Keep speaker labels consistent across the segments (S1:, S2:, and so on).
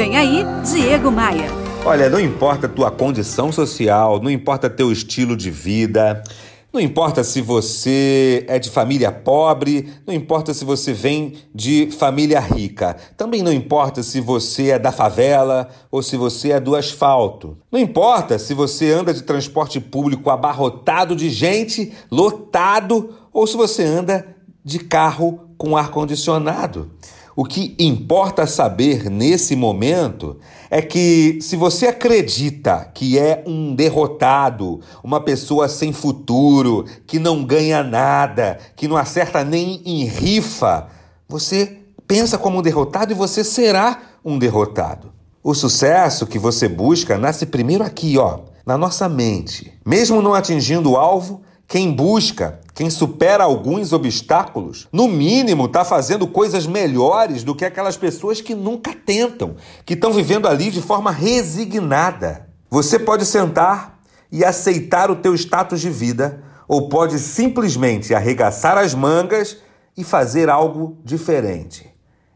S1: Vem aí, Diego Maia.
S2: Olha, não importa a tua condição social, não importa teu estilo de vida, não importa se você é de família pobre, não importa se você vem de família rica, também não importa se você é da favela ou se você é do asfalto. Não importa se você anda de transporte público abarrotado de gente, lotado, ou se você anda de carro com ar-condicionado. O que importa saber nesse momento é que se você acredita que é um derrotado, uma pessoa sem futuro, que não ganha nada, que não acerta nem em rifa, você pensa como um derrotado e você será um derrotado. O sucesso que você busca nasce primeiro aqui, ó, na nossa mente. Mesmo não atingindo o alvo, quem busca, quem supera alguns obstáculos, no mínimo está fazendo coisas melhores do que aquelas pessoas que nunca tentam, que estão vivendo ali de forma resignada. Você pode sentar e aceitar o teu status de vida, ou pode simplesmente arregaçar as mangas e fazer algo diferente.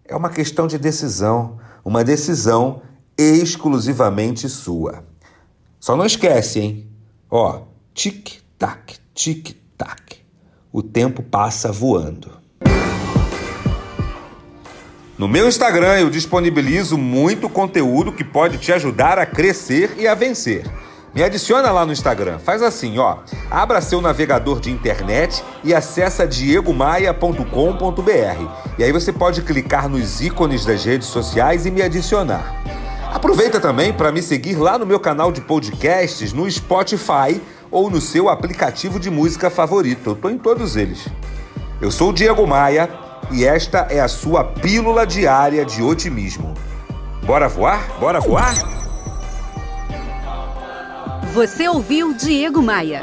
S2: É uma questão de decisão, uma decisão exclusivamente sua. Só não esquece, hein? Ó, tic-tac, tic-tac. O tempo passa voando. No meu Instagram eu disponibilizo muito conteúdo que pode te ajudar a crescer e a vencer. Me adiciona lá no Instagram. Faz assim, ó. Abra seu navegador de internet e acessa diegomaia.com.br. E aí você pode clicar nos ícones das redes sociais e me adicionar. Aproveita também para me seguir lá no meu canal de podcasts no Spotify ou no seu aplicativo de música favorito. Eu tô em todos eles. Eu sou o Diego Maia e esta é a sua pílula diária de otimismo. Bora voar? Bora voar?
S1: Você ouviu Diego Maia.